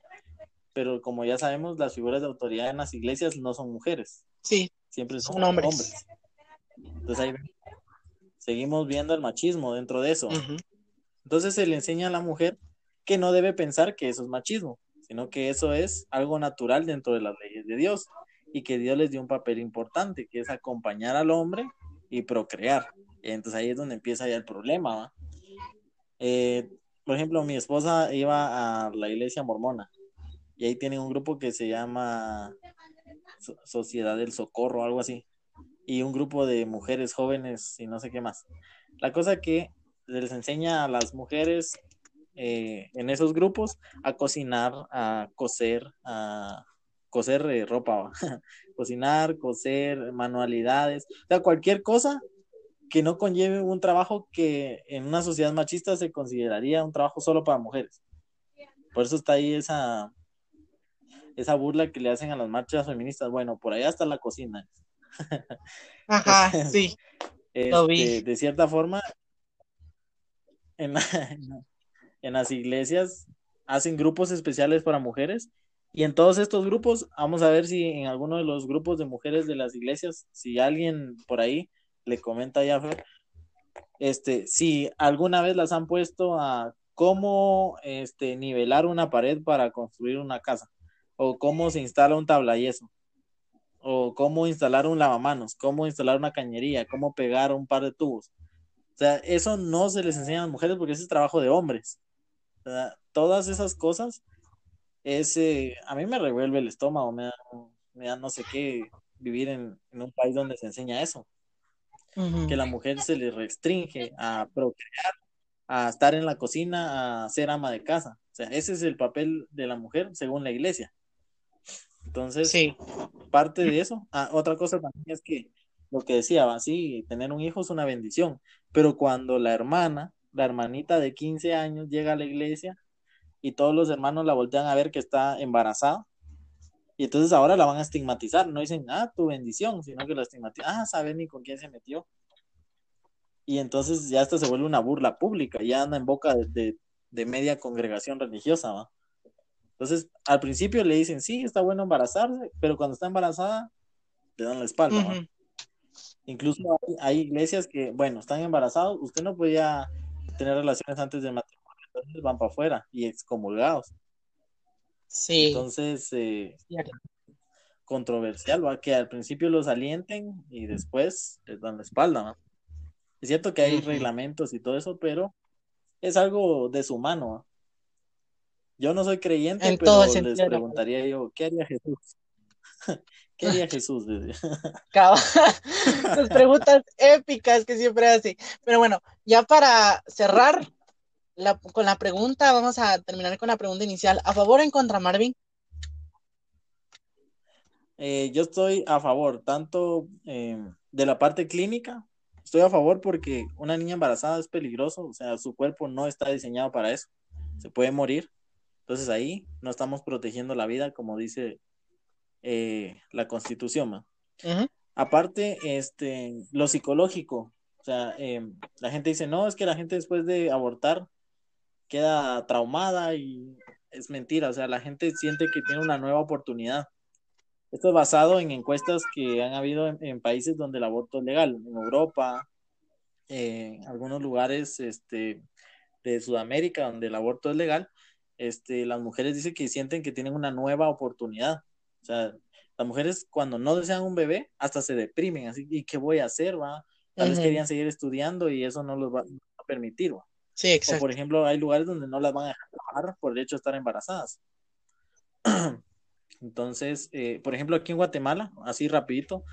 Pero como ya sabemos, las figuras de autoridad en las iglesias no son mujeres. Sí. Siempre son, hombres. Entonces ahí seguimos viendo el machismo dentro de eso. Entonces se le enseña a la mujer que no debe pensar que eso es machismo, sino que eso es algo natural dentro de las leyes de Dios y que Dios les dio un papel importante, que es acompañar al hombre y procrear. Entonces ahí es donde empieza ya el problema. Eh, por ejemplo, mi esposa iba a la iglesia mormona y ahí tienen un grupo que se llama Sociedad del Socorro, algo así, y un grupo de mujeres jóvenes y no sé qué más. La cosa que les enseña a las mujeres eh, en esos grupos a cocinar, a coser, a coser eh, ropa, cocinar, coser, manualidades, o sea, cualquier cosa que no conlleve un trabajo que en una sociedad machista se consideraría un trabajo solo para mujeres. Por eso está ahí esa, esa burla que le hacen a las marchas feministas. Bueno, por allá está la cocina. Ajá, sí. Este, de cierta forma, en la, en las iglesias hacen grupos especiales para mujeres y en todos estos grupos, vamos a ver si en alguno de los grupos de mujeres de las iglesias, si alguien por ahí le comenta ya, este, si alguna vez las han puesto a cómo este, nivelar una pared para construir una casa, o cómo se instala un tablayeso, o cómo instalar un lavamanos, cómo instalar una cañería, cómo pegar un par de tubos. O sea, eso no se les enseña a las mujeres porque ese es trabajo de hombres todas esas cosas, ese, a mí me revuelve el estómago, me da, no sé qué vivir en, un país donde se enseña eso. Que la mujer se le restringe a procrear, a estar en la cocina, a ser ama de casa. O sea, ese es el papel de la mujer según la iglesia. Entonces, sí. parte de eso. Ah, otra cosa también es que lo que decía, sí, tener un hijo es una bendición, pero cuando la hermana la hermanita de 15 años llega a la iglesia y todos los hermanos la voltean a ver que está embarazada. Y entonces ahora la van a estigmatizar, no dicen, ah, tu bendición, sino que la estigmatizan, ah, sabe ni con quién se metió. Y entonces ya esto se vuelve una burla pública, ya anda en boca de, de, media congregación religiosa, ¿va? Entonces, al principio le dicen, sí, está bueno embarazarse, pero cuando está embarazada, le dan la espalda. Incluso hay, iglesias que, bueno, están embarazados, usted no podía tener relaciones antes del matrimonio, entonces van para afuera y excomulgados. Sí. Entonces, eh, controversial, ¿va? Que al principio los alienten y después les dan la espalda, ¿no? Es cierto que hay reglamentos y todo eso, pero es algo deshumano. Yo no soy creyente, pero les preguntaría yo, ¿qué haría Jesús? ¿Qué haría Jesús? Las preguntas épicas que siempre hace. Pero bueno, ya para cerrar con la pregunta, vamos a terminar con la pregunta inicial. ¿A favor o en contra, Marvin? Eh, yo estoy a favor, tanto eh, de la parte clínica, estoy a favor porque una niña embarazada es peligroso, o sea, su cuerpo no está diseñado para eso, se puede morir. Entonces ahí no estamos protegiendo la vida como dice eh, la constitución. Aparte, este, lo psicológico, o sea, la gente dice, no, es que la gente después de abortar queda traumada y es mentira, o sea, la gente siente que tiene una nueva oportunidad. Esto es basado en encuestas que han habido en, países donde el aborto es legal, en Europa, en algunos lugares este, de Sudamérica donde el aborto es legal, este, las mujeres dicen que sienten que tienen una nueva oportunidad. O sea, las mujeres cuando no desean un bebé, hasta se deprimen, así, ¿y qué voy a hacer, va? Tal vez querían seguir estudiando y eso no los va a permitir, va. Sí, exacto. O por ejemplo, hay lugares donde no las van a dejar trabajar por el hecho de estar embarazadas. Entonces, eh, por ejemplo, aquí en Guatemala, así rapidito,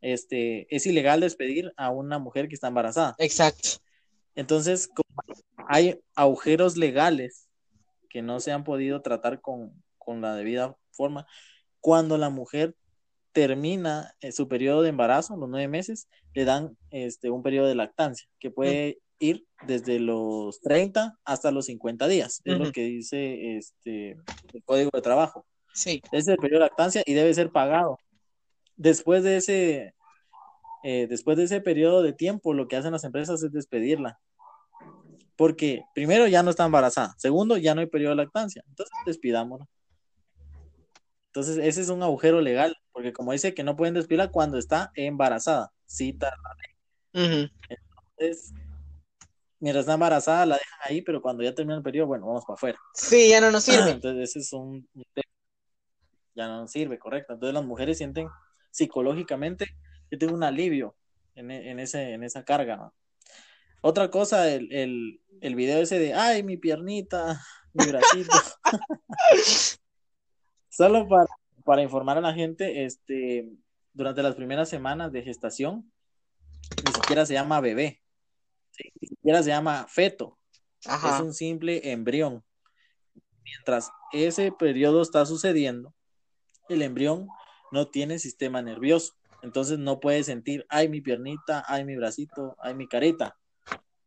este, es ilegal despedir a una mujer que está embarazada. Exacto. Entonces, hay agujeros legales que no se han podido tratar con, con la debida forma, cuando la mujer termina eh, su periodo de embarazo, los nueve meses, le dan este, un periodo de lactancia que puede ir desde los 30 hasta los 50 días. Es lo que dice este, el Código de Trabajo. Sí. es el periodo de lactancia y debe ser pagado. Después de ese, eh, después de ese periodo de tiempo, lo que hacen las empresas es despedirla. Porque primero ya no está embarazada, segundo ya no hay periodo de lactancia, entonces despidámosla. Entonces, ese es un agujero legal, porque como dice que no pueden despedirla cuando está embarazada, cita la ley. Entonces, mientras está embarazada la dejan ahí, pero cuando ya termina el periodo, bueno, vamos para afuera. Sí, ya no nos sirve. Entonces, ese es un, ya no nos sirve, correcto. Entonces, las mujeres sienten psicológicamente que tienen un alivio en, en, ese, en esa carga. Otra cosa, el, el, el video ese de, ay, mi piernita, mi bracito. Solo para, informar a la gente, este, durante las primeras semanas de gestación, ni siquiera se llama bebé, ni siquiera se llama feto, es un simple embrión. Mientras ese periodo está sucediendo, el embrión no tiene sistema nervioso, entonces no puede sentir, ay mi piernita, ay mi bracito, ay mi carita,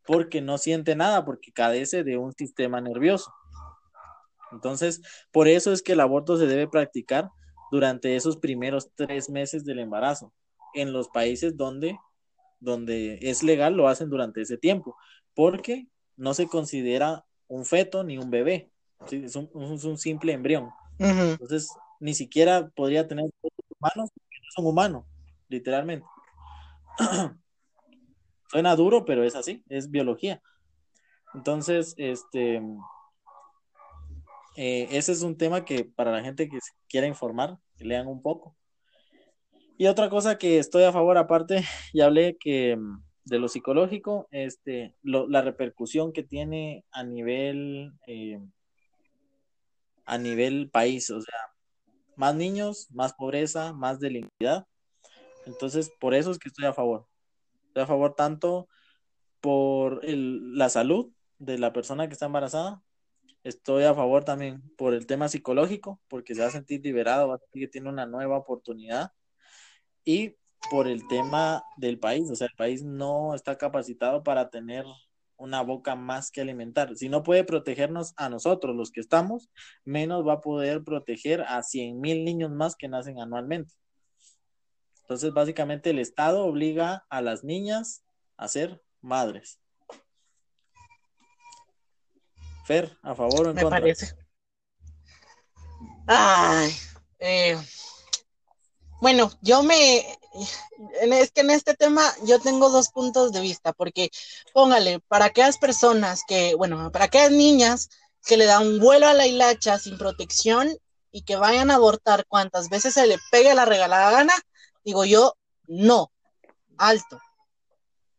porque no siente nada, porque cadece de un sistema nervioso. Entonces, por eso es que el aborto se debe practicar durante esos primeros tres meses del embarazo. En los países donde, donde es legal lo hacen durante ese tiempo, porque no se considera un feto ni un bebé, es, un, simple embrión. Entonces, ni siquiera podría tener humanos, porque no son humanos, literalmente. Suena duro, pero es así, es biología. Entonces, este, eh, ese es un tema que para la gente que quiera informar, que lean un poco. Y otra cosa que estoy a favor, aparte, ya hablé que mm, de lo psicológico, este, la repercusión que tiene a nivel, eh, a nivel país, o sea, más niños, más pobreza, más delinquidad. Entonces, por eso es que estoy a favor. Estoy a favor tanto por la salud de la persona que está embarazada, Estoy a favor también por el tema psicológico, porque se va a sentir liberado, va a sentir que tiene una nueva oportunidad. Y por el tema del país, o sea, el país no está capacitado para tener una boca más que alimentar. Si no puede protegernos a nosotros, los que estamos, menos va a poder proteger a 100 mil niños más que nacen anualmente. Entonces, básicamente, el Estado obliga a las niñas a ser madres. Fer, a favor o en Me parece. Ay, eh, bueno, yo me, es que en este tema yo tengo dos puntos de vista, porque póngale, para aquellas personas que, bueno, para aquellas niñas que le dan vuelo a la hilacha sin protección y que vayan a abortar cuantas veces se le pegue la regalada gana, digo yo, no, alto.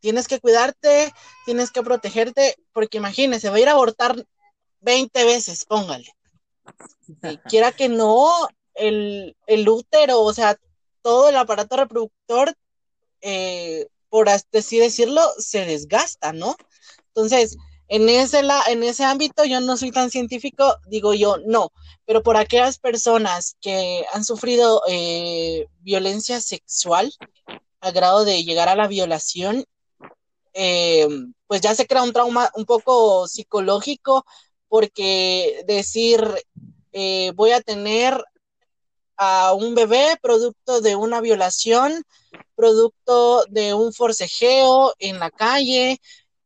Tienes que cuidarte, tienes que protegerte, porque imagínese, va a ir a abortar 20 veces, póngale. quiera que no, el, el útero, o sea, todo el aparato reproductor, eh, por así decirlo, se desgasta, ¿no? Entonces, en ese, en ese ámbito yo no soy tan científico, digo yo no, pero por aquellas personas que han sufrido eh, violencia sexual a grado de llegar a la violación, eh, pues ya se crea un trauma un poco psicológico porque decir voy a tener a un bebé producto de una violación, producto de un forcejeo en la calle,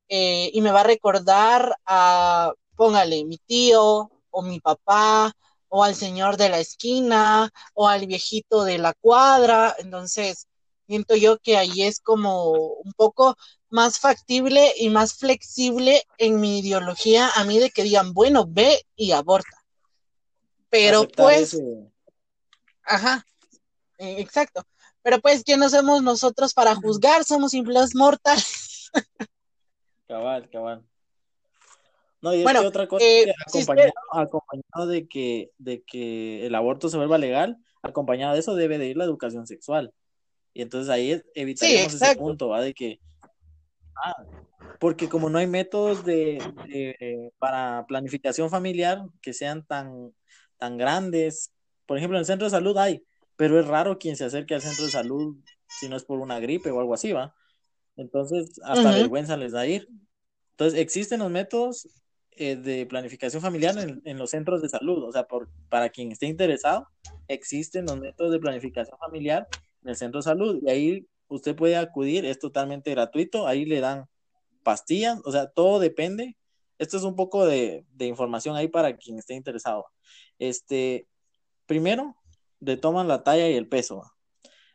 eh, y me va a recordar a, póngale, mi tío o mi papá o al señor de la esquina o al viejito de la cuadra. Entonces, siento yo que ahí es como un poco más factible y más flexible en mi ideología a mí de que digan, bueno, ve y aborta. Pero pues... Ajá, eh, exacto. Pero pues, ¿quiénes somos nosotros para juzgar? Somos simples mortales. cabal, cabal. No, y es que otra cosa eh, acompañado, de que, de que el aborto se vuelva legal, acompañado de eso debe de ir la educación sexual. Y entonces ahí evitaremos ese punto, ¿va? De que, ah, porque como no hay métodos de, para planificación familiar que sean tan, tan grandes, por ejemplo, en el centro de salud hay, pero es raro quien se acerque al centro de salud si no es por una gripe o algo así, ¿va? Entonces, hasta vergüenza les da ir. Entonces, existen los métodos eh, de planificación familiar en, los centros de salud, o sea, por, para quien esté interesado, existen los métodos de planificación familiar en el centro de salud y ahí usted puede acudir, es totalmente gratuito, ahí le dan pastillas, o sea, todo depende. Esto es un poco de, de información ahí para quien esté interesado. Este, primero, le toman la talla y el peso.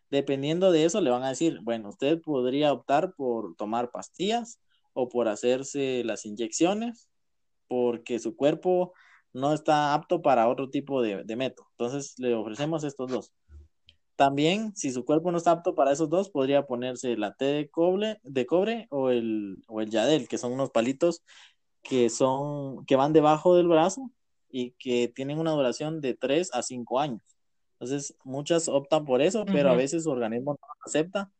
Dependiendo de eso, le van a decir, bueno, usted podría optar por tomar pastillas o por hacerse las inyecciones, porque su cuerpo no está apto para otro tipo de, método. Entonces, le ofrecemos estos dos. También, si su cuerpo no está apto para esos dos, podría ponerse la T de cobre, de cobre o, el, o el Yadel, que son unos palitos que, son, que van debajo del brazo y que tienen una duración de 3 a 5 años. Entonces, muchas optan por eso, pero a veces su organismo no acepta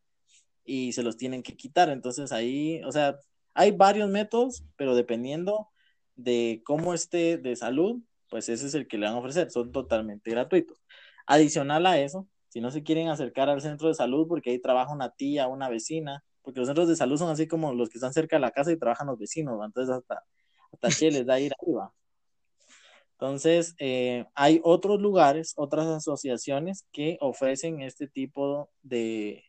y se los tienen que quitar. Entonces, ahí, o sea, hay varios métodos, pero dependiendo de cómo esté de salud, pues ese es el que le van a ofrecer. Son totalmente gratuitos. Adicional a eso, si no se quieren acercar al centro de salud porque ahí trabaja una tía, una vecina, porque los centros de salud son así como los que están cerca de la casa y trabajan los vecinos, entonces hasta, hasta che les da ir arriba. Entonces, eh, hay otros lugares, otras asociaciones que ofrecen este tipo de,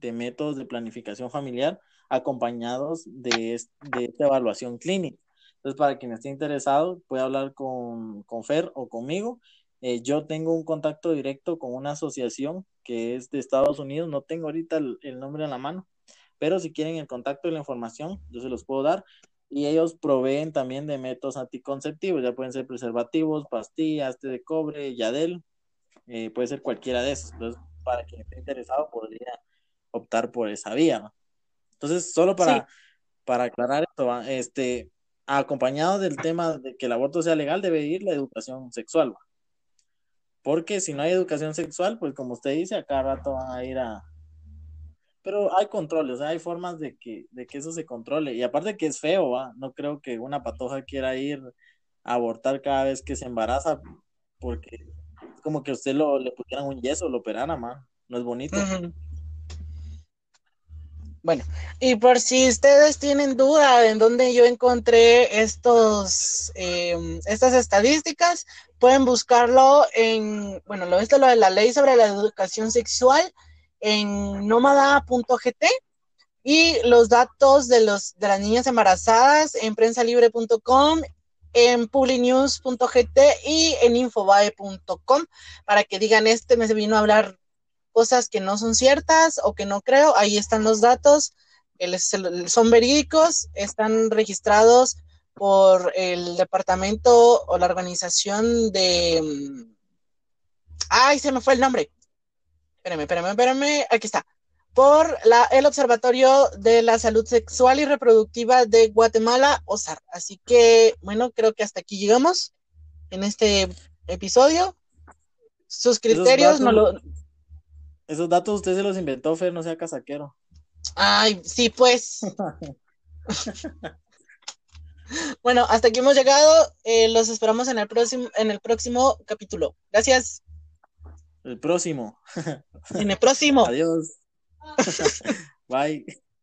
métodos de planificación familiar acompañados de, esta evaluación clínica. Entonces, para quien esté interesado, puede hablar con, Fer o conmigo. Eh, yo tengo un contacto directo con una asociación que es de Estados Unidos, no tengo ahorita el nombre en la mano, pero si quieren el contacto y la información, yo se los puedo dar y ellos proveen también de métodos anticonceptivos, ya pueden ser preservativos, pastillas, té de cobre, yadel, eh, puede ser cualquiera de esos. Entonces, para quien esté interesado, podría optar por esa vía. Entonces, solo para, para aclarar esto, este, acompañado del tema de que el aborto sea legal, debe ir la educación sexual. Porque si no hay educación sexual, pues como usted dice, a cada rato van a ir a, pero hay controles, hay formas de que, de que eso se controle. Y aparte que es feo, ¿va? no creo que una patoja quiera ir a abortar cada vez que se embaraza, porque es como que usted lo, le pusieran un yeso, lo operaran, man. No es bonito. Bueno, y por si ustedes tienen duda en dónde yo encontré estos, em, estas estadísticas, pueden buscarlo en, bueno, lo esto lo de la ley sobre la educación sexual en nómada.gt y los datos de, los, de las niñas embarazadas en prensalibre.com, en publinews.gt y en infobae.com para que digan este me vino a hablar cosas que no son ciertas o que no creo. Ahí están los datos, son verídicos, están registrados por el departamento o la organización de... Mm, ay, se me fue el nombre. Espérame, espérame, espérame. Aquí está. Por la, el Observatorio de la Salud Sexual y Reproductiva de Guatemala, OSAR. Así que, bueno, creo que hasta aquí llegamos en este episodio. Sus criterios no lo esos datos usted se los inventó, Fer, no sea casaquero. Ay, sí, pues. bueno, hasta aquí hemos llegado. Eh, los esperamos en el próximo, en el próximo capítulo. Gracias. El próximo. en el próximo. Adiós. Bye.